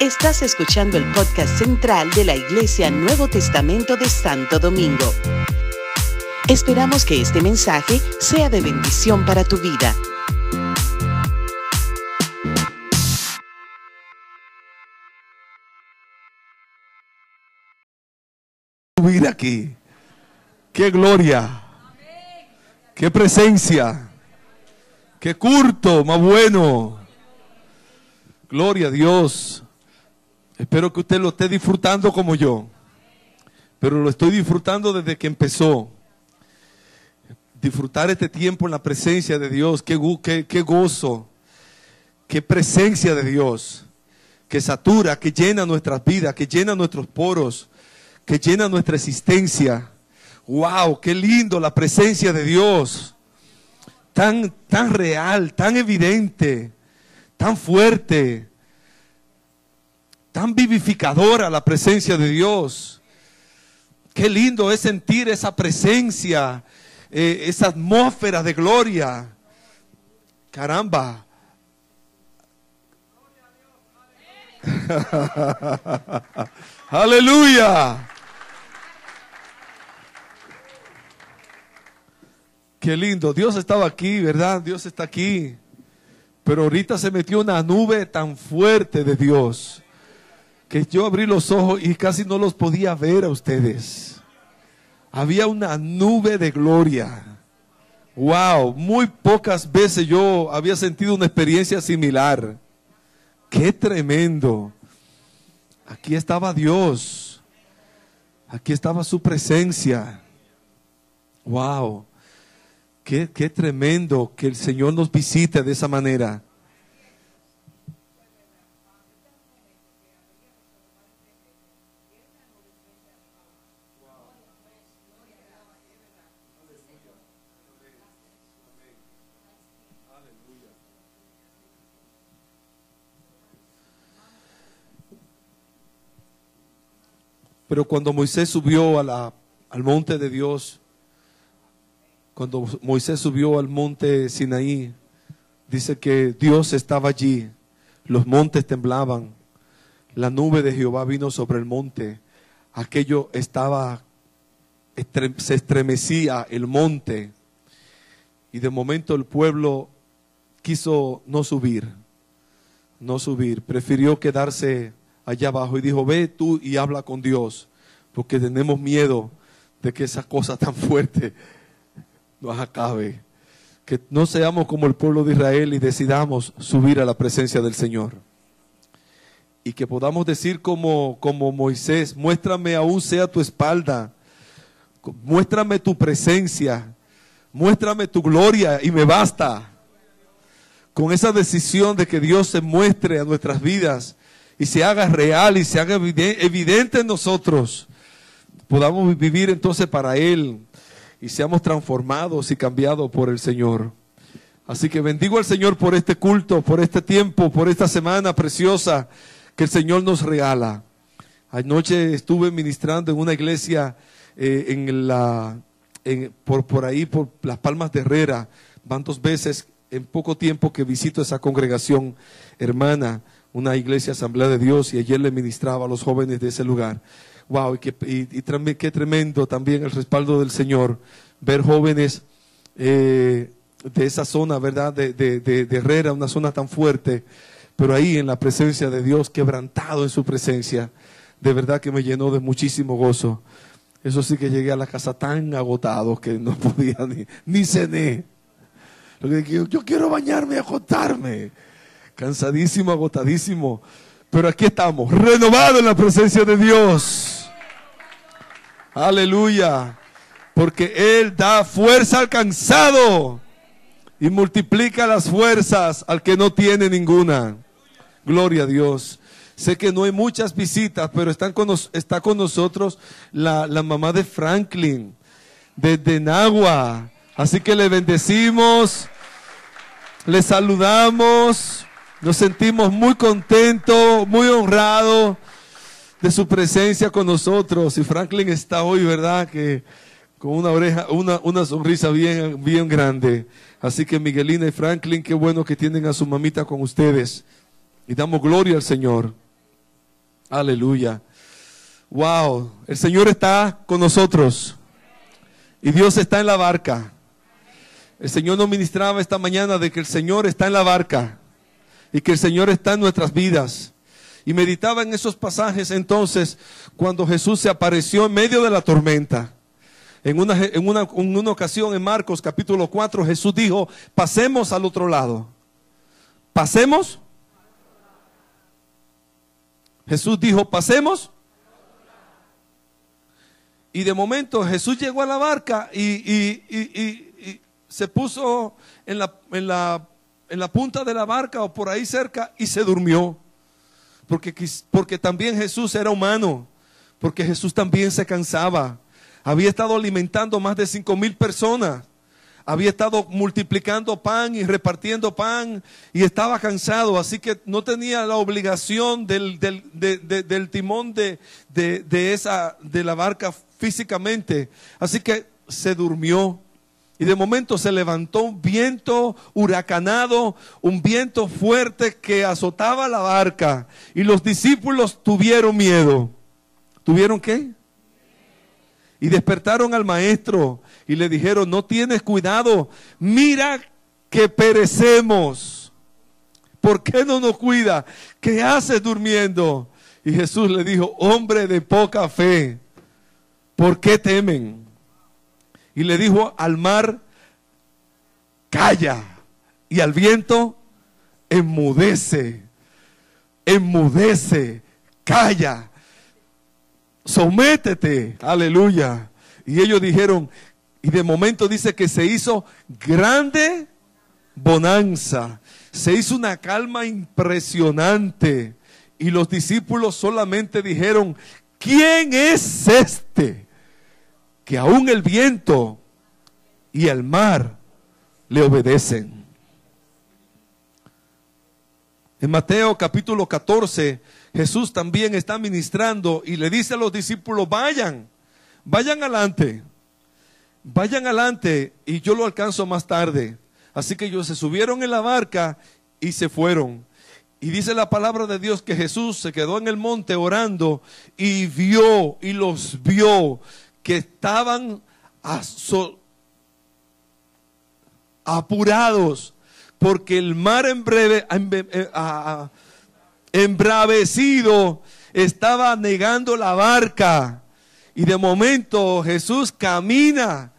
Estás escuchando el podcast central de la Iglesia Nuevo Testamento de Santo Domingo. Esperamos que este mensaje sea de bendición para tu vida. vida aquí. Qué gloria. Qué presencia. Qué curto, más bueno. Gloria a Dios. Espero que usted lo esté disfrutando como yo. Pero lo estoy disfrutando desde que empezó. Disfrutar este tiempo en la presencia de Dios. Qué, qué, qué gozo. Qué presencia de Dios. Que satura, que llena nuestras vidas, que llena nuestros poros, que llena nuestra existencia. Wow, qué lindo la presencia de Dios. Tan, tan real, tan evidente, tan fuerte tan vivificadora la presencia de Dios. Qué lindo es sentir esa presencia, eh, esa atmósfera de gloria. Caramba. Aleluya. Qué lindo. Dios estaba aquí, ¿verdad? Dios está aquí. Pero ahorita se metió una nube tan fuerte de Dios que yo abrí los ojos y casi no los podía ver a ustedes. Había una nube de gloria. Wow, muy pocas veces yo había sentido una experiencia similar. Qué tremendo. Aquí estaba Dios. Aquí estaba su presencia. Wow. Qué, qué tremendo que el Señor nos visite de esa manera. Pero cuando Moisés subió al monte de Dios, cuando Moisés subió al monte Sinaí, dice que Dios estaba allí, los montes temblaban, la nube de Jehová vino sobre el monte, aquello estaba, se estremecía el monte, y de momento el pueblo quiso no subir, no subir, prefirió quedarse allá abajo y dijo, ve tú y habla con Dios, porque tenemos miedo de que esa cosa tan fuerte nos acabe. Que no seamos como el pueblo de Israel y decidamos subir a la presencia del Señor. Y que podamos decir como, como Moisés, muéstrame aún sea tu espalda, muéstrame tu presencia, muéstrame tu gloria y me basta. Con esa decisión de que Dios se muestre a nuestras vidas y se haga real y se haga evidente en nosotros, podamos vivir entonces para Él y seamos transformados y cambiados por el Señor. Así que bendigo al Señor por este culto, por este tiempo, por esta semana preciosa que el Señor nos regala. Anoche estuve ministrando en una iglesia eh, en la, por, por ahí, por las Palmas de Herrera. Van dos veces en poco tiempo que visito esa congregación hermana una iglesia asamblea de Dios y ayer le ministraba a los jóvenes de ese lugar. Wow, y, qué, tremendo también el respaldo del Señor, ver jóvenes eh, de esa zona, ¿verdad? De, de, Herrera, una zona tan fuerte, pero ahí en la presencia de Dios, quebrantado en su presencia, de verdad que me llenó de muchísimo gozo. Eso sí que llegué a la casa tan agotado que no podía ni, ni cené. Yo, quiero bañarme y agotarme cansadísimo, agotadísimo. Pero aquí estamos, renovados en la presencia de Dios. Aleluya. Porque Él da fuerza al cansado y multiplica las fuerzas al que no tiene ninguna. Gloria a Dios. Sé que no hay muchas visitas, pero está con nosotros la, la mamá de Franklin, desde Nagua. Así que le bendecimos, le saludamos. Nos sentimos muy contentos, muy honrados de su presencia con nosotros. Y Franklin está hoy, ¿verdad? Que con una oreja, una, una sonrisa bien, bien grande. Así que Miguelina y Franklin, qué bueno que tienen a su mamita con ustedes. Y damos gloria al Señor. Aleluya. Wow, el Señor está con nosotros. Y Dios está en la barca. El Señor nos ministraba esta mañana de que el Señor está en la barca y que el Señor está en nuestras vidas. Y meditaba en esos pasajes entonces cuando Jesús se apareció en medio de la tormenta. En una, en una, ocasión en Marcos capítulo 4 Jesús dijo, pasemos al otro lado. Pasemos. Jesús dijo, pasemos. Y de momento Jesús llegó a la barca y, se puso en la, en, la, en la, punta de la barca o por ahí cerca y se durmió. Porque, porque también Jesús era humano, porque Jesús también se cansaba. Había estado alimentando más de cinco mil personas había estado multiplicando pan y repartiendo pan y estaba cansado, así que no tenía la obligación del, del, timón de, esa, de la barca físicamente. Así que se durmió. Y de momento se levantó un viento huracanado, un viento fuerte que azotaba la barca. Y los discípulos tuvieron miedo. ¿Tuvieron qué? Y despertaron al maestro y le dijeron, no tienes cuidado, mira que perecemos. ¿Por qué no nos cuida? ¿Qué haces durmiendo? Y Jesús le dijo, hombre de poca fe, ¿por qué temen? Y le dijo al mar, calla, y al viento, enmudece, enmudece, calla, sométete, aleluya. Y ellos dijeron, y de momento dice que se hizo grande bonanza, se hizo una calma impresionante. Y los discípulos solamente dijeron, ¿quién es este? Que aún el viento y el mar le obedecen. En Mateo capítulo 14, Jesús también está ministrando y le dice a los discípulos, vayan, vayan adelante vayan adelante y yo lo alcanzo más tarde. Así que ellos se subieron en la barca y se fueron. Y dice la palabra de Dios que Jesús se quedó en el monte orando y vio y los vio que estaban apurados porque el mar eh, embravecido estaba negando la barca. Y de momento Jesús camina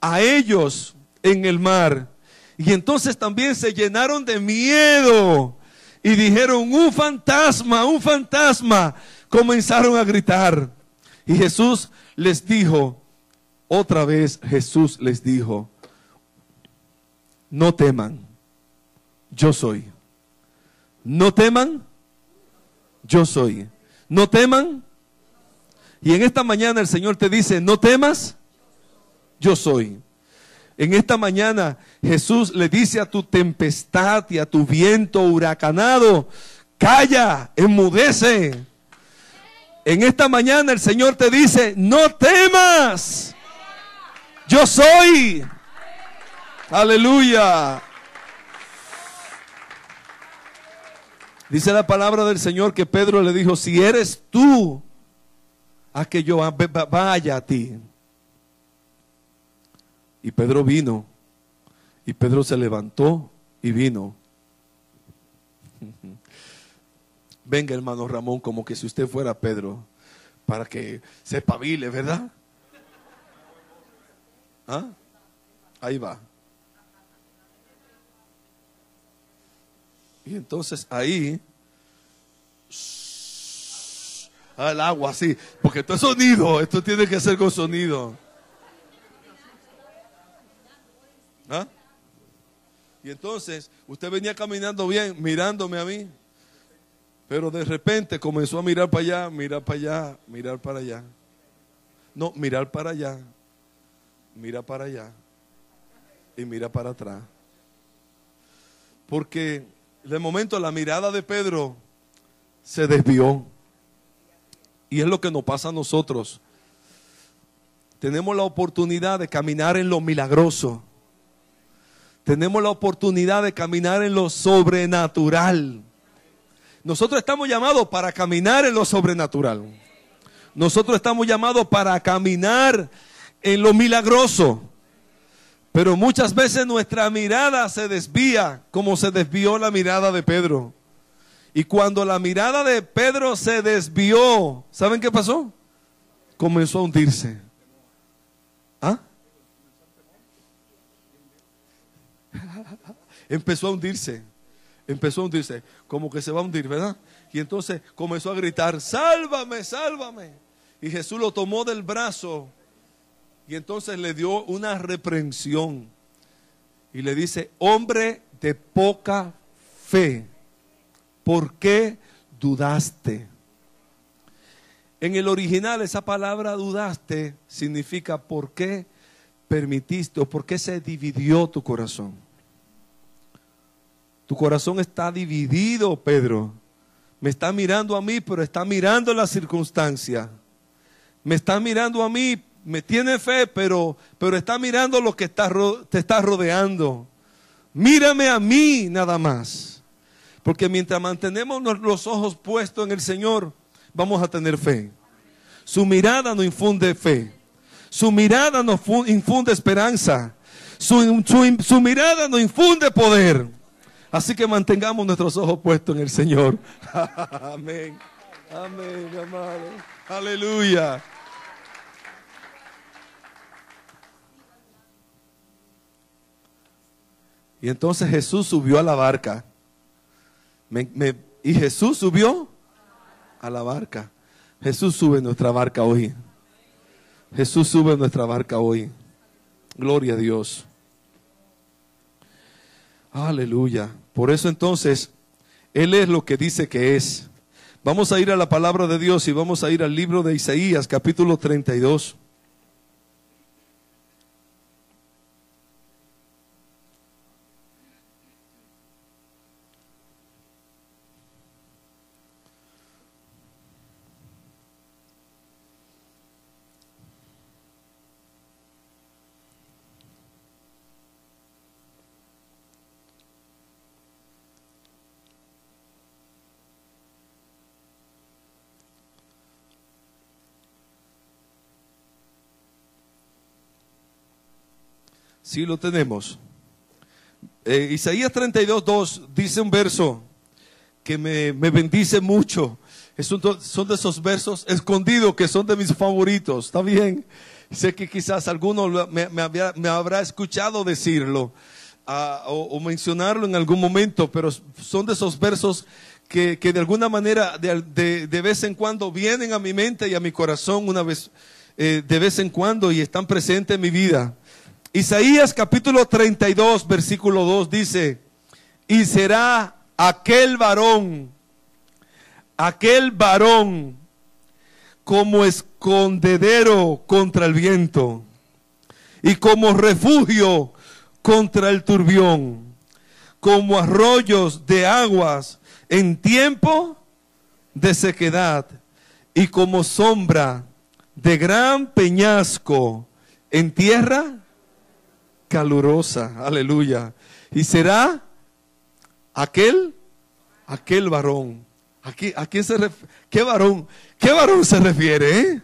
a ellos en el mar. Y entonces también se llenaron de miedo y dijeron, un fantasma, un fantasma. Comenzaron a gritar. Y Jesús les dijo, otra vez Jesús les dijo, no teman, yo soy. No teman, yo soy. No teman. Y en esta mañana el Señor te dice, no temas, yo soy. En esta mañana Jesús le dice a tu tempestad y a tu viento huracanado, calla, enmudece. En esta mañana el Señor te dice, no temas, yo soy. Aleluya. Dice la palabra del Señor que Pedro le dijo, si eres tú, a que yo vaya a ti. Y Pedro vino. Y Pedro se levantó y vino. Venga, hermano Ramón, como que si usted fuera Pedro, para que se pavile, ¿verdad? ¿Ah? Ahí va. Y entonces ahí, al agua así, porque esto es sonido, esto tiene que ser con sonido. ¿Ah? Y entonces usted venía caminando bien, mirándome a mí, pero de repente comenzó a mirar para allá, mirar para allá, mirar para allá. No, mirar para allá, mira para allá y mira para atrás. Porque de momento la mirada de Pedro se desvió. Y es lo que nos pasa a nosotros. Tenemos la oportunidad de caminar en lo milagroso tenemos la oportunidad de caminar en lo sobrenatural. Nosotros estamos llamados para caminar en lo sobrenatural. Nosotros estamos llamados para caminar en lo milagroso. Pero muchas veces nuestra mirada se desvía como se desvió la mirada de Pedro. Y cuando la mirada de Pedro se desvió, ¿saben qué pasó? Comenzó a hundirse. ¿Ah? Empezó a hundirse. Empezó a hundirse. Como que se va a hundir, ¿verdad? Y entonces comenzó a gritar, sálvame, sálvame. Y Jesús lo tomó del brazo y entonces le dio una reprensión. Y le dice, hombre de poca fe, ¿por qué dudaste? En el original esa palabra dudaste significa por qué permitiste o por qué se dividió tu corazón. Tu corazón está dividido, Pedro. Me está mirando a mí, pero está mirando la circunstancia. Me está mirando a mí, me tiene fe, pero, pero está mirando lo que está, te está rodeando. Mírame a mí nada más. Porque mientras mantenemos los ojos puestos en el Señor, vamos a tener fe. Su mirada nos infunde fe. Su mirada nos infunde esperanza. Su, su mirada nos infunde poder. Así que mantengamos nuestros ojos puestos en el Señor. Amén. Amén, amado. Aleluya. Y entonces Jesús subió a la barca. y Jesús subió a la barca. Jesús sube en nuestra barca hoy. Jesús sube en nuestra barca hoy. Gloria a Dios. Aleluya. Por eso entonces, Él es lo que dice que es. Vamos a ir a la palabra de Dios y vamos a ir al libro de Isaías, capítulo 32. Sí lo tenemos. Eh, Isaías 32, 2 dice un verso que me, bendice mucho. son de esos versos escondidos que son de mis favoritos. ¿Está bien? Sé que quizás alguno me, me, habrá escuchado decirlo ah, o, mencionarlo en algún momento, pero son de esos versos que, de alguna manera de, vez en cuando vienen a mi mente y a mi corazón una vez, eh, de vez en cuando y están presentes en mi vida. Isaías capítulo 32, versículo 2 dice, y será aquel varón, aquel varón como escondedero contra el viento y como refugio contra el turbión, como arroyos de aguas en tiempo de sequedad y como sombra de gran peñasco en tierra calurosa, aleluya. Y será aquel, aquel varón. Aquí, ¿A quién se refiere? ¿Qué varón? ¿Qué varón se refiere? Eh?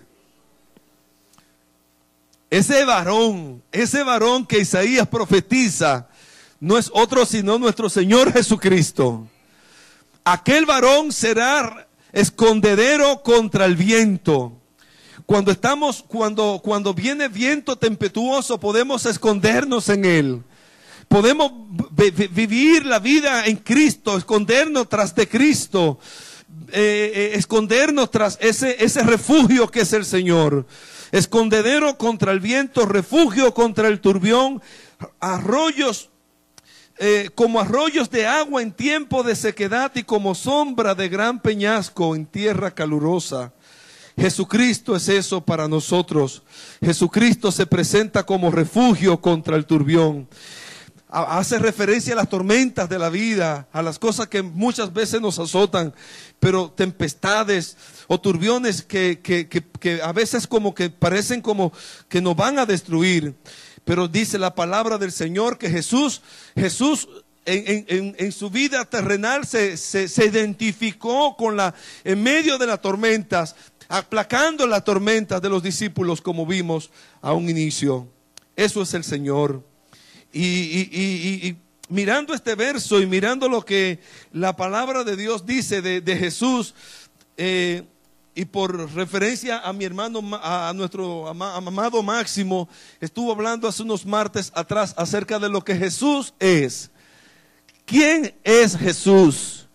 Ese varón, ese varón que Isaías profetiza, no es otro sino nuestro Señor Jesucristo. Aquel varón será escondedero contra el viento cuando estamos, cuando, cuando viene viento tempestuoso, podemos escondernos en él. Podemos vivir la vida en Cristo, escondernos tras de Cristo, eh, eh, escondernos tras ese, ese refugio que es el Señor. Escondedero contra el viento, refugio contra el turbión, arroyos eh, como arroyos de agua en tiempo de sequedad y como sombra de gran peñasco en tierra calurosa. Jesucristo es eso para nosotros. Jesucristo se presenta como refugio contra el turbión. Hace referencia a las tormentas de la vida, a las cosas que muchas veces nos azotan, pero tempestades o turbiones que, que a veces como que parecen como que nos van a destruir. Pero dice la palabra del Señor que Jesús, Jesús en, su vida terrenal se, se, identificó con la, en medio de las tormentas, aplacando las tormentas de los discípulos como vimos a un inicio. Eso es el Señor. Y, mirando este verso y mirando lo que la palabra de Dios dice de, Jesús, eh, y por referencia a mi hermano, a nuestro amado Máximo, estuvo hablando hace unos martes atrás acerca de lo que Jesús es. ¿Quién es Jesús?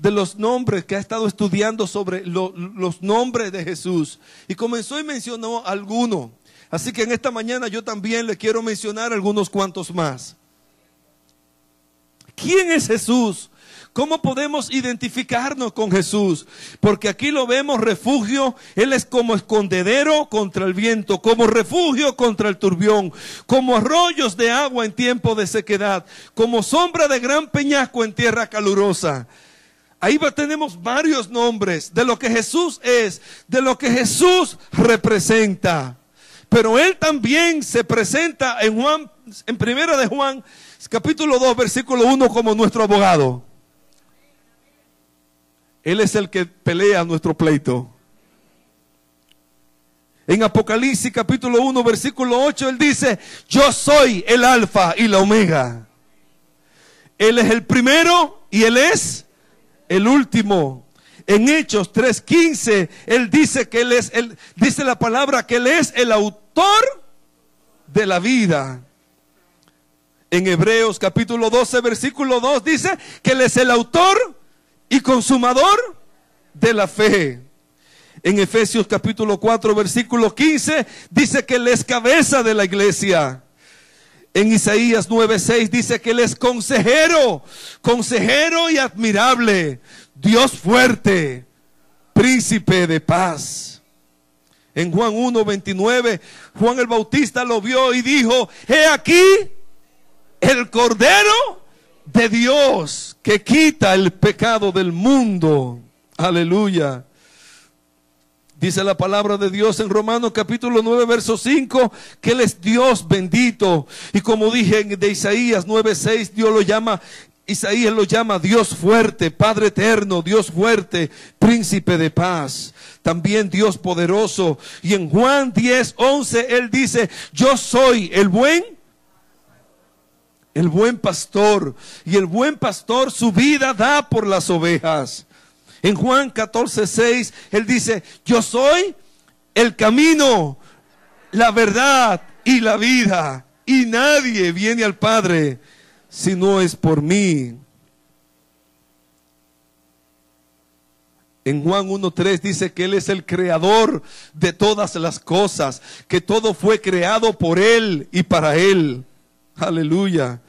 De los nombres que ha estado estudiando sobre los nombres de Jesús. Y comenzó y mencionó alguno. Así que en esta mañana yo también le quiero mencionar algunos cuantos más. ¿Quién es Jesús? ¿Cómo podemos identificarnos con Jesús? Porque aquí lo vemos refugio, Él es como escondedero contra el viento, como refugio contra el turbión, como arroyos de agua en tiempo de sequedad, como sombra de gran peñasco en tierra calurosa. Ahí tenemos varios nombres de lo que Jesús es, de lo que Jesús representa. Pero Él también se presenta en Juan, en primera de Juan, capítulo 2, versículo 1, como nuestro abogado. Él es el que pelea nuestro pleito. En Apocalipsis capítulo 1, versículo 8, Él dice, yo soy el alfa y la omega. Él es el primero y Él es el último. En Hechos 3:15, Él dice que Él es, él, dice la palabra que Él es el autor de la vida. En Hebreos capítulo 12, versículo 2 dice que Él es el autor y consumador de la fe. En Efesios capítulo 4, versículo 15, dice que Él es cabeza de la iglesia. En Isaías 9:6 dice que Él es consejero, consejero y admirable, Dios fuerte, príncipe de paz. En Juan 1:29, Juan el Bautista lo vio y dijo, he aquí el Cordero de Dios que quita el pecado del mundo. Aleluya. Dice la palabra de Dios en Romanos capítulo 9, verso 5, que Él es Dios bendito. Y como dije de Isaías 9, 6, Dios lo llama, Isaías lo llama Dios fuerte, Padre eterno, Dios fuerte, príncipe de paz. También Dios poderoso. Y en Juan 10, 11, Él dice, yo soy el buen el buen pastor. Y el buen pastor su vida da por las ovejas. En Juan 14, 6, él dice, yo soy el camino, la verdad y la vida. Y nadie viene al Padre si no es por mí. En Juan 1.3 dice que Él es el creador de todas las cosas, que todo fue creado por Él y para Él. Aleluya.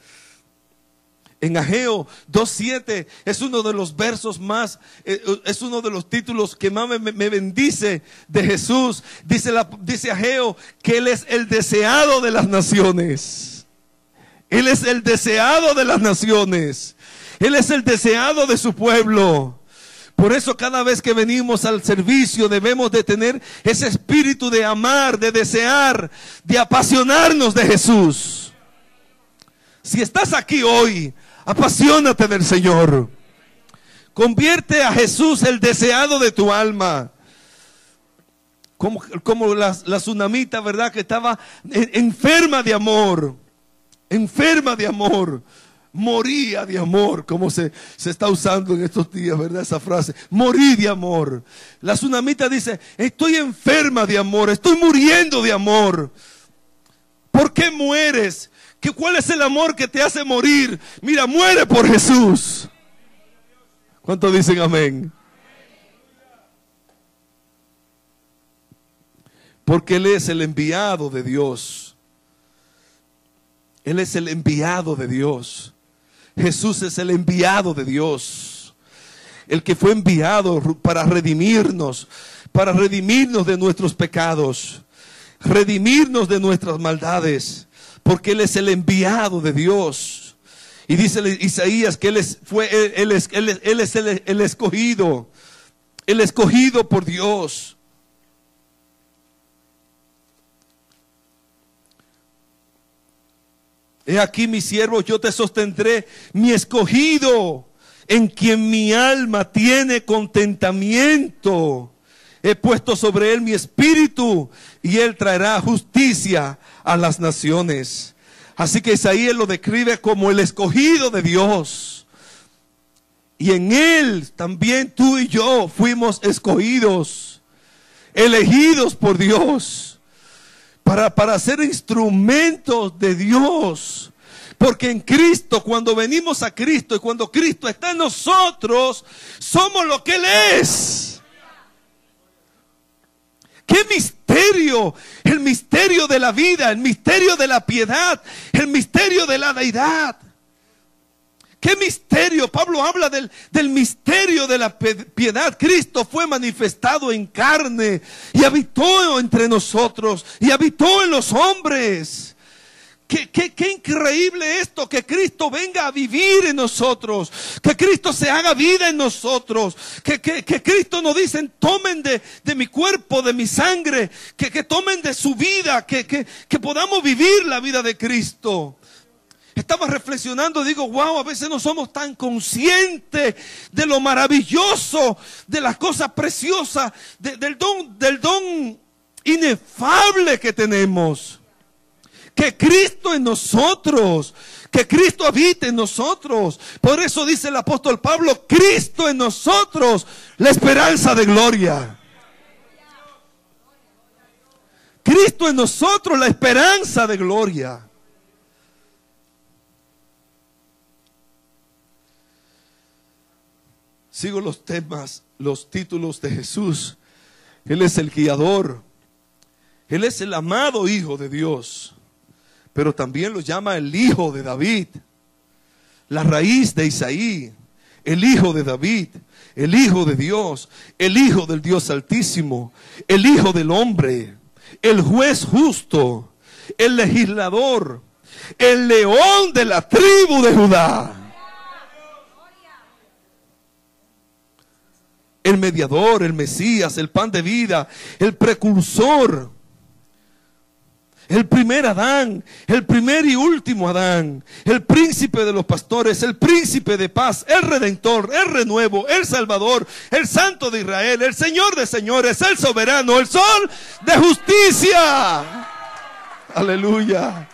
En Ageo 2.7 es uno de los versos más, eh, es uno de los títulos que más me, bendice de Jesús. Dice, la, dice Ageo que Él es el deseado de las naciones. Él es el deseado de las naciones. Él es el deseado de su pueblo. Por eso cada vez que venimos al servicio debemos de tener ese espíritu de amar, de desear, de apasionarnos de Jesús. Si estás aquí hoy, apasionate del Señor. Convierte a Jesús el deseado de tu alma. Como, como la, tsunamita, ¿verdad? Que estaba enferma de amor. Enferma de amor. Moría de amor, como se, se está usando en estos días, ¿verdad? Esa frase. Morí de amor. La tsunamita dice, estoy enferma de amor, estoy muriendo de amor. ¿Por qué mueres? ¿Cuál es el amor que te hace morir? Mira, muere por Jesús. ¿Cuántos dicen amén? Porque Él es el enviado de Dios. Él es el enviado de Dios. Jesús es el enviado de Dios. El que fue enviado para redimirnos, para redimirnos de nuestros pecados, redimirnos de nuestras maldades porque Él es el enviado de Dios. Y dice Isaías que Él es, fue, él, es, él el, el escogido, el escogido por Dios. He aquí mi siervo, yo te sostendré, mi escogido, en quien mi alma tiene contentamiento. He puesto sobre él mi espíritu y él traerá justicia a las naciones. Así que Isaías lo describe como el escogido de Dios. Y en él también tú y yo fuimos escogidos, elegidos por Dios, para, para ser instrumentos de Dios. Porque en Cristo, cuando venimos a Cristo y cuando Cristo está en nosotros, somos lo que Él es. ¡Qué misterio! El misterio de la vida, el misterio de la piedad, el misterio de la deidad. ¡Qué misterio! Pablo habla del, del, misterio de la piedad. Cristo fue manifestado en carne y habitó entre nosotros y habitó en los hombres. Qué, increíble esto, que Cristo venga a vivir en nosotros, que Cristo se haga vida en nosotros, que, Cristo nos dice, tomen de, mi cuerpo, de mi sangre, que, tomen de su vida, que, que podamos vivir la vida de Cristo. Estaba reflexionando, digo, wow, a veces no somos tan conscientes de lo maravilloso, de las cosas preciosas, del don, del don inefable que tenemos que Cristo en nosotros, que Cristo habite en nosotros. Por eso dice el apóstol Pablo, Cristo en nosotros, la esperanza de gloria. Cristo en nosotros, la esperanza de gloria. Sigo los temas, los títulos de Jesús. Él es el guiador. Él es el amado Hijo de Dios pero también lo llama el hijo de David, la raíz de Isaí, el hijo de David, el hijo de Dios, el hijo del Dios altísimo, el hijo del hombre, el juez justo, el legislador, el león de la tribu de Judá. El mediador, el Mesías, el pan de vida, el precursor el primer Adán, el primer y último Adán, el príncipe de los pastores, el príncipe de paz, el redentor, el renuevo, el salvador, el santo de Israel, el señor de señores, el soberano, el sol de justicia. Aleluya.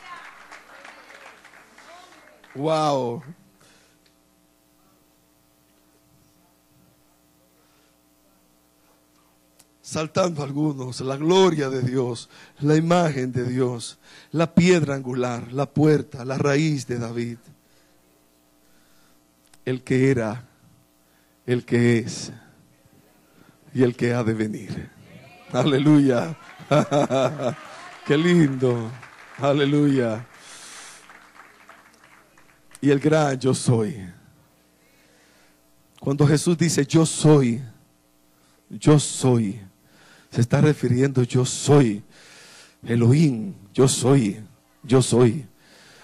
Wow. Saltando algunos, la gloria de Dios, la imagen de Dios, la piedra angular, la puerta, la raíz de David, el que era, el que es y el que ha de venir. Aleluya. Qué lindo. Aleluya. Y el gran yo soy. Cuando Jesús dice yo soy, yo soy se está refiriendo yo soy Elohim, yo soy, yo soy.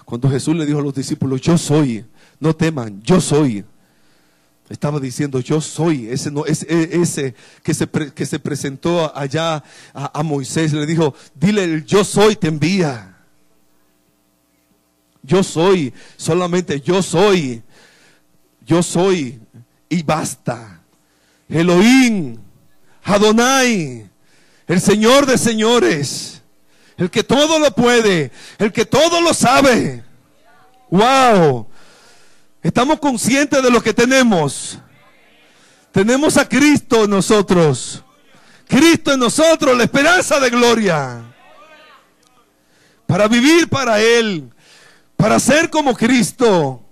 Cuando Jesús le dijo a los discípulos, yo soy, no teman, yo soy. Estaba diciendo, yo soy, ese, no, ese, ese que, se que se presentó allá a, a Moisés, le dijo, dile, el yo soy te envía. Yo soy, solamente yo soy, yo soy y basta. Elohim, Adonai, el Señor de señores, el que todo lo puede, el que todo lo sabe. Wow. Estamos conscientes de lo que tenemos. Tenemos a Cristo en nosotros. Cristo en nosotros, la esperanza de gloria. Para vivir para Él, para ser como Cristo.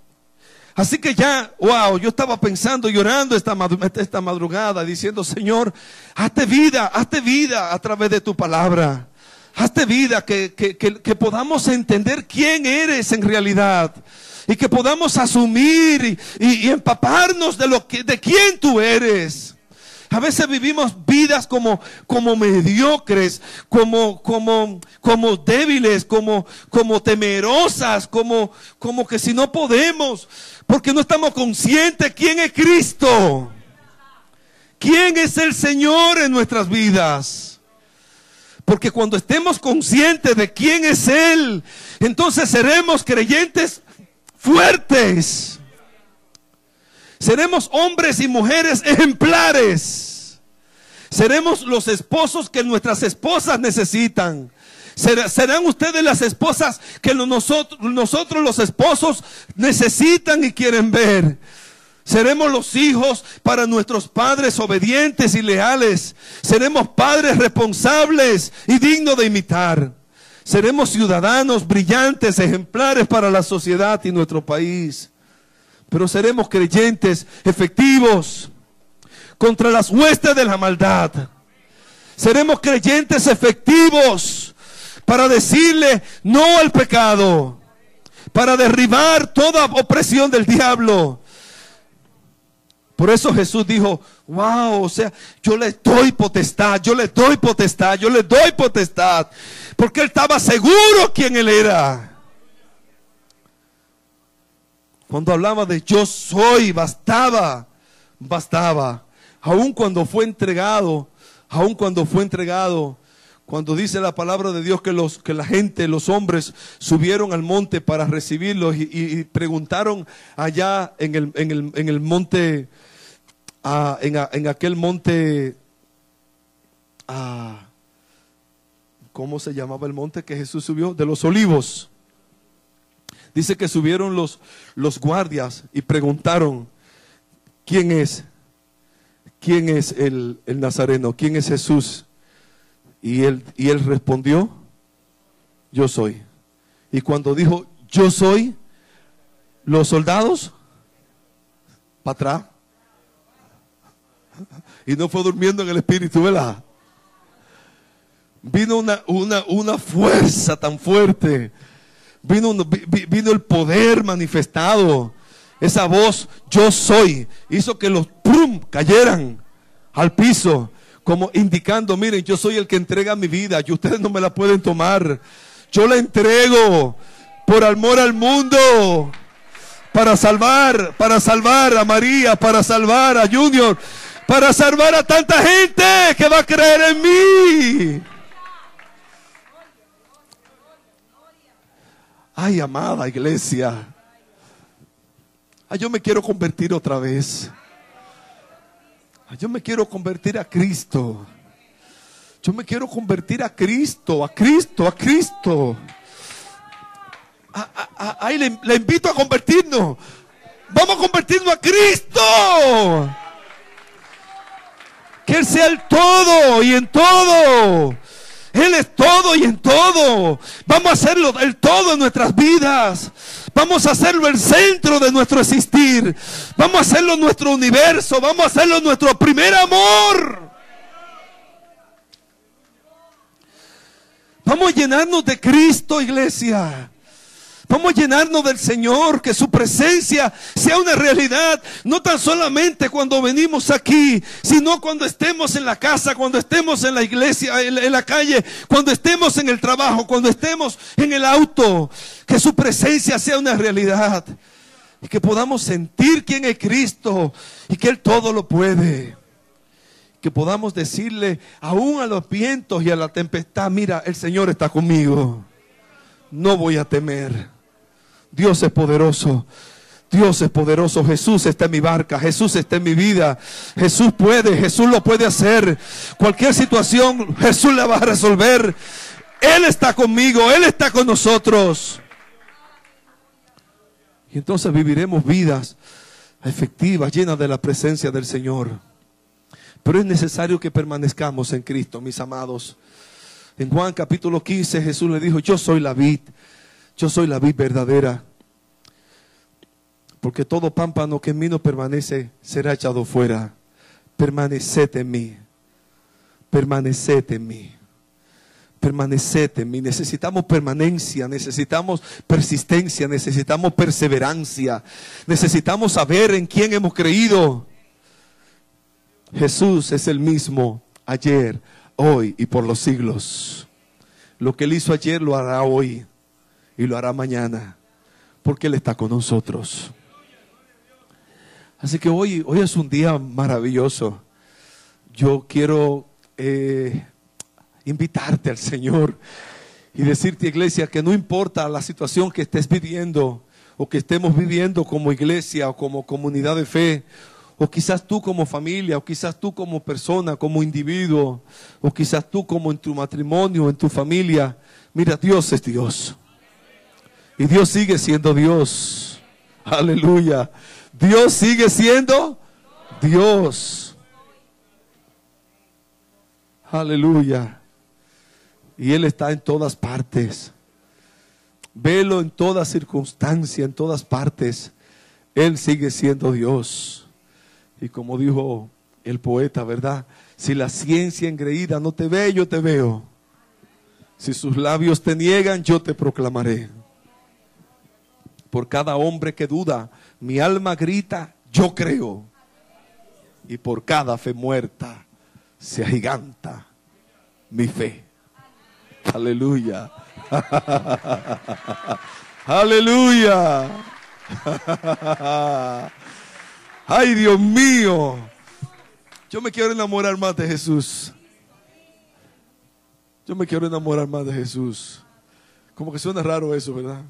Así que ya, wow, yo estaba pensando, llorando esta, esta madrugada, diciendo, Señor, hazte vida, hazte vida a través de tu palabra. Hazte vida, que, que, que, podamos entender quién eres en realidad y que podamos asumir y, y, y, empaparnos de lo que, de quién tú eres. A veces vivimos vidas como, como mediocres, como, como, como débiles, como, como temerosas, como, como que si no podemos, porque no estamos conscientes quién es Cristo. ¿Quién es el Señor en nuestras vidas? Porque cuando estemos conscientes de quién es Él, entonces seremos creyentes fuertes. Seremos hombres y mujeres ejemplares. Seremos los esposos que nuestras esposas necesitan. Serán ustedes las esposas que nosotros, los esposos necesitan y quieren ver. Seremos los hijos para nuestros padres obedientes y leales. Seremos padres responsables y dignos de imitar. Seremos ciudadanos brillantes, ejemplares para la sociedad y nuestro país. Pero seremos creyentes efectivos contra las huestes de la maldad. Seremos creyentes efectivos para decirle no al pecado, para derribar toda opresión del diablo por eso Jesús dijo, wow, o sea, yo le doy potestad, yo le doy potestad, yo le doy potestad. Porque él estaba seguro quién él era. Cuando hablaba de yo soy, bastaba, bastaba. Aun cuando fue entregado, aun cuando fue entregado, cuando dice la palabra de Dios que, los, que la gente, los hombres, subieron al monte para recibirlos y, preguntaron allá en el, en el, en el monte en, aquel monte, ¿cómo se llamaba el monte que Jesús subió? De los olivos. Dice que subieron los, los guardias y preguntaron, ¿quién es? ¿Quién es el, el Nazareno? ¿Quién es Jesús? Y él, y él respondió, yo soy. Y cuando dijo, yo soy, los soldados, para atrás, y no fue durmiendo en el espíritu, ¿verdad? Vino una, una, una fuerza tan fuerte. Vino, vino el poder manifestado. Esa voz, yo soy, hizo que los prum cayeran al piso, como indicando, miren, yo soy el que entrega mi vida y ustedes no me la pueden tomar. Yo la entrego por amor al mundo, para salvar, para salvar a María, para salvar a Junior, para salvar a tanta gente que va a creer en mí. Ay, amada iglesia. Ay, yo me quiero convertir otra vez. Yo me quiero convertir a Cristo. Yo me quiero convertir a Cristo, a Cristo, a Cristo. Ay, le, le invito a convertirnos. Vamos a convertirnos a Cristo. Que Él sea el todo y en todo. Él es todo y en todo. Vamos a hacerlo el todo en nuestras vidas. Vamos a hacerlo el centro de nuestro existir. Vamos a hacerlo nuestro universo. Vamos a hacerlo nuestro primer amor. Vamos a llenarnos de Cristo, iglesia. Vamos a llenarnos del Señor, que su presencia sea una realidad, no tan solamente cuando venimos aquí, sino cuando estemos en la casa, cuando estemos en la iglesia, en la calle, cuando estemos en el trabajo, cuando estemos en el auto, que su presencia sea una realidad y que podamos sentir quién es Cristo y que Él todo lo puede. Que podamos decirle aún a los vientos y a la tempestad, mira, el Señor está conmigo, no voy a temer. Dios es poderoso. Dios es poderoso, Jesús está en mi barca, Jesús está en mi vida, Jesús puede, Jesús lo puede hacer. Cualquier situación, Jesús la va a resolver. Él está conmigo, Él está con nosotros. Y entonces viviremos vidas efectivas, llenas de la presencia del Señor. Pero es necesario que permanezcamos en Cristo, mis amados. En Juan capítulo 15 Jesús le dijo, yo soy la vid yo soy la vid verdadera. Porque todo pámpano que en mí no permanece será echado fuera. Permaneced en mí. Permaneced en mí. Permaneced en mí. Necesitamos permanencia, necesitamos persistencia, necesitamos perseverancia. Necesitamos saber en quién hemos creído. Jesús es el mismo ayer, hoy y por los siglos. Lo que él hizo ayer lo hará hoy y lo hará mañana, porque Él está con nosotros. Así que hoy, hoy es un día maravilloso. Yo quiero eh, invitarte al Señor y decirte, iglesia, que no importa la situación que estés viviendo o que estemos viviendo como iglesia o como comunidad de fe, o quizás tú como familia, o quizás tú como persona, como individuo, o quizás tú como en tu matrimonio, en tu familia. Mira, Dios es Dios. Y Dios sigue siendo Dios. Aleluya. Dios sigue siendo Dios. Aleluya. Y Él está en todas partes. Velo en toda circunstancia, en todas partes. Él sigue siendo Dios. Y como dijo el poeta, ¿verdad? Si la ciencia engreída no te ve, yo te veo. Si sus labios te niegan, yo te proclamaré. Por cada hombre que duda, mi alma grita, yo creo. Y por cada fe muerta se agiganta mi fe. Aleluya. Aleluya. Ay, Dios mío. Yo me quiero enamorar más de Jesús. Yo me quiero enamorar más de Jesús. Como que suena raro eso, ¿verdad?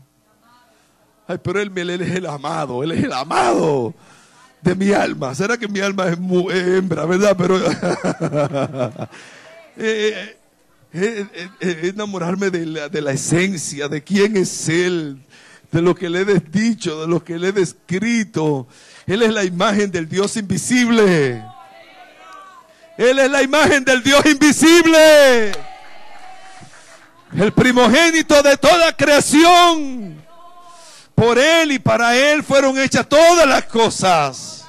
Ay, pero él, él es el amado, él es el amado de mi alma. ¿Será que mi alma es, hembra, verdad? Pero eh, eh, eh, enamorarme de la, de la esencia, de quién es Él, de lo que le he dicho, de lo que le he descrito. Él es la imagen del Dios invisible. Él es la imagen del Dios invisible. El primogénito de toda creación. Por Él y para Él fueron hechas todas las cosas.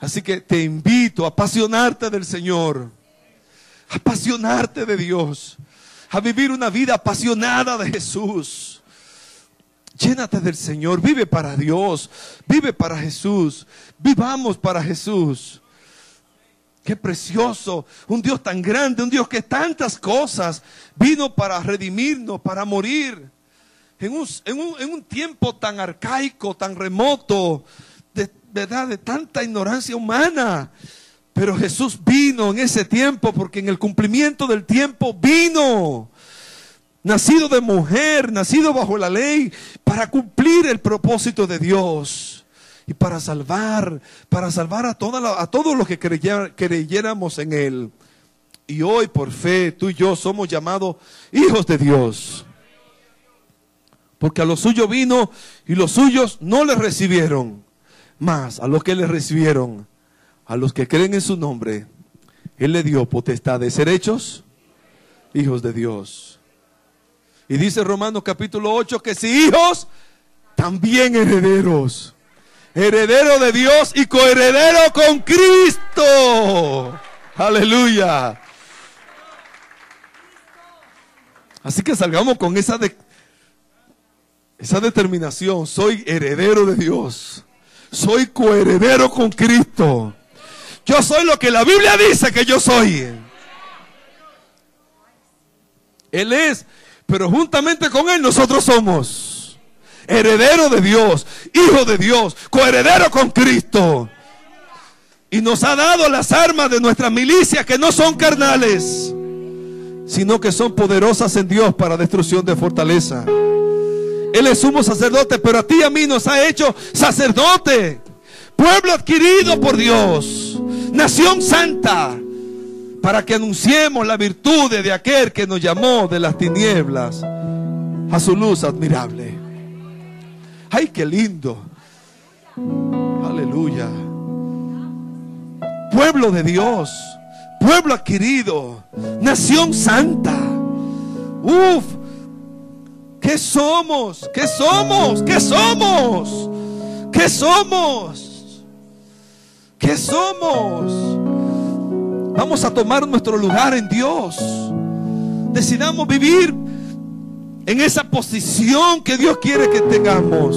Así que te invito a apasionarte del Señor apasionarte de Dios, a vivir una vida apasionada de Jesús. Llénate del Señor, vive para Dios, vive para Jesús, vivamos para Jesús. Qué precioso, un Dios tan grande, un Dios que tantas cosas vino para redimirnos, para morir. En un, en un tiempo tan arcaico, tan remoto, de verdad, de tanta ignorancia humana. Pero Jesús vino en ese tiempo porque en el cumplimiento del tiempo vino. Nacido de mujer, nacido bajo la ley, para cumplir el propósito de Dios y para salvar, para salvar a, toda a todos los que creyéramos en Él. Y hoy por fe tú y yo somos llamados hijos de Dios. Porque a los suyos vino y los suyos no le recibieron. Más a los que le recibieron a los que creen en su nombre, Él le dio potestad de ser hechos hijos de Dios. Y dice Romanos capítulo 8 que si hijos, también herederos. Heredero de Dios y coheredero con Cristo. Aleluya. Así que salgamos con esa, esa determinación. Soy heredero de Dios. Soy coheredero con Cristo. Yo soy lo que la Biblia dice que yo soy. Él es, pero juntamente con Él nosotros somos heredero de Dios, hijo de Dios, coheredero con Cristo. Y nos ha dado las armas de nuestra milicia que no son carnales, sino que son poderosas en Dios para destrucción de fortaleza. Él es sumo sacerdote, pero a ti y a mí nos ha hecho sacerdote, pueblo adquirido por Dios nación santa, para que anunciemos la virtud de aquel que nos llamó de las tinieblas a su luz admirable. ¡Ay, qué lindo! Aleluya. Pueblo de Dios, pueblo adquirido, nación santa. Uf, ¿qué somos? ¿Qué somos? ¿Qué somos? ¿Qué somos? ¿Qué somos? Vamos a tomar nuestro lugar en Dios. Decidamos vivir en esa posición que Dios quiere que tengamos.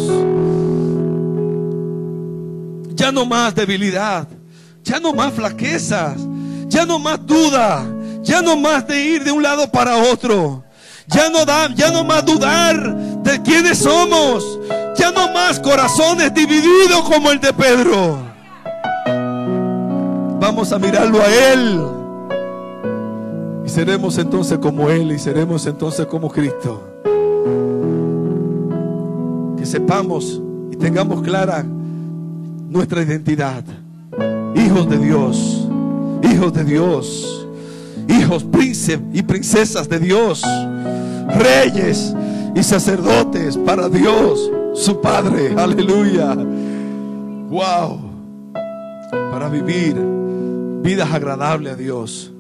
Ya no más debilidad, ya no más flaquezas, ya no más duda, ya no más de ir de un lado para otro. Ya no, da, ya no más dudar de quiénes somos. Ya no más corazones divididos como el de Pedro. Vamos a mirarlo a Él. Y seremos entonces como Él y seremos entonces como Cristo. Que sepamos y tengamos clara nuestra identidad. Hijos de Dios, hijos de Dios, hijos príncipes y princesas de Dios, reyes y sacerdotes para Dios, su Padre. Aleluya. Wow. Para vivir vidas agradables a Dios.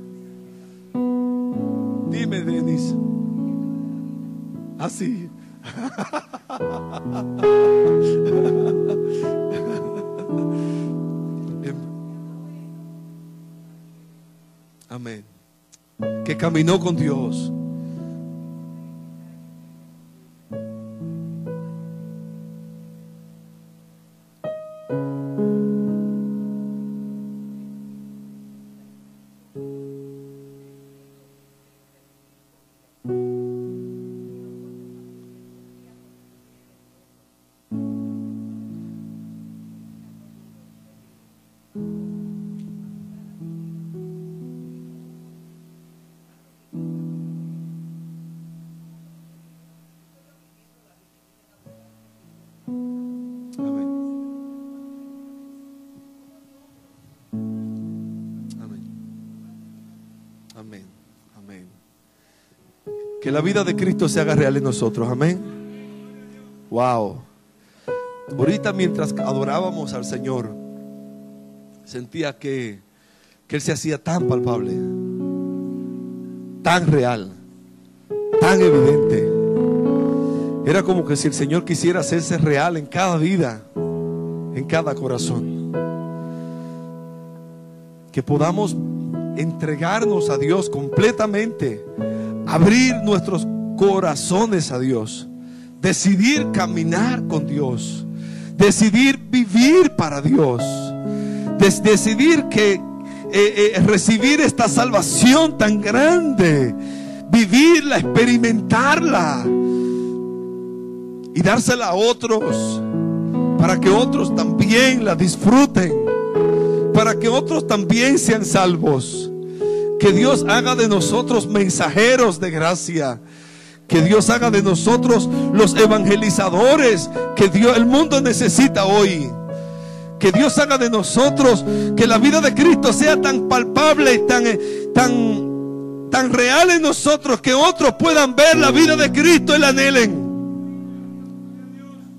Dime, Denis. Así. Amén. Que caminó con Dios. Que la vida de Cristo se haga real en nosotros. Amén. Wow. Ahorita mientras adorábamos al Señor, sentía que, que Él se hacía tan palpable, tan real, tan evidente. Era como que si el Señor quisiera hacerse real en cada vida, en cada corazón. Que podamos entregarnos a Dios completamente, abrir nuestros corazones a Dios, decidir caminar con Dios, decidir vivir para Dios, decidir que eh, eh, recibir esta salvación tan grande, vivirla, experimentarla. Y dársela a otros. Para que otros también la disfruten, para que otros también sean salvos. Que Dios haga de nosotros mensajeros de gracia. Que Dios haga de nosotros los evangelizadores que Dios, el mundo necesita hoy. Que Dios haga de nosotros que la vida de Cristo sea tan palpable y tan, tan, tan real en nosotros que otros puedan ver la vida de Cristo y la anhelen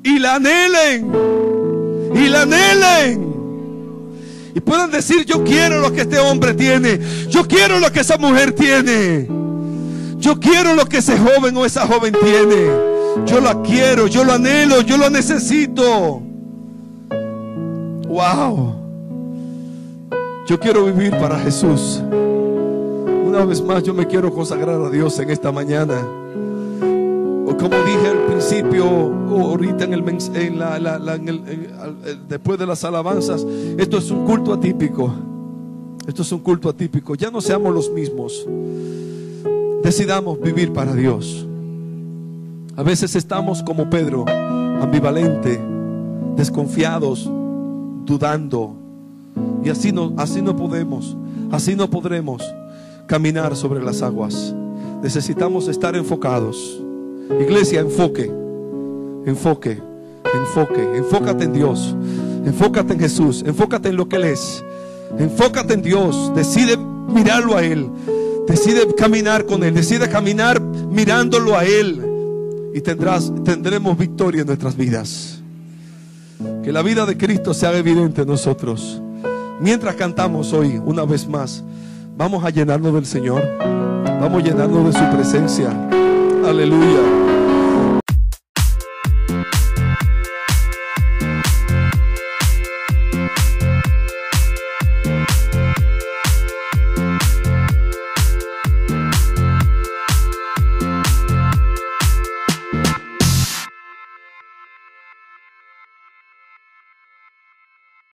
y la anhelen y la anhelen y puedan decir yo quiero lo que este hombre tiene. Yo quiero lo que esa mujer tiene. Yo quiero lo que ese joven o esa joven tiene. Yo la quiero yo lo anhelo yo lo necesito. Wow. Yo quiero vivir para Jesús. Una vez más yo me quiero consagrar a Dios en esta mañana como dije al principio, ahorita en el, en eh, después de las alabanzas, esto es un culto atípico. Esto es un culto atípico. Ya no seamos los mismos. Decidamos vivir para Dios. A veces estamos como Pedro, ambivalente, desconfiados, dudando. Y así no, así no podemos, así no podremos caminar sobre las aguas. Necesitamos estar enfocados. Iglesia, enfoque, enfoque, enfoque, enfócate en Dios, enfócate en Jesús, enfócate en lo que Él es, enfócate en Dios, decide mirarlo a Él, decide caminar con Él, decide caminar mirándolo a Él. Y tendrás, tendremos victoria en nuestras vidas. Que la vida de Cristo sea evidente en nosotros. Mientras cantamos hoy, una vez más, vamos a llenarnos del Señor, vamos a llenarnos de su presencia. Aleluya.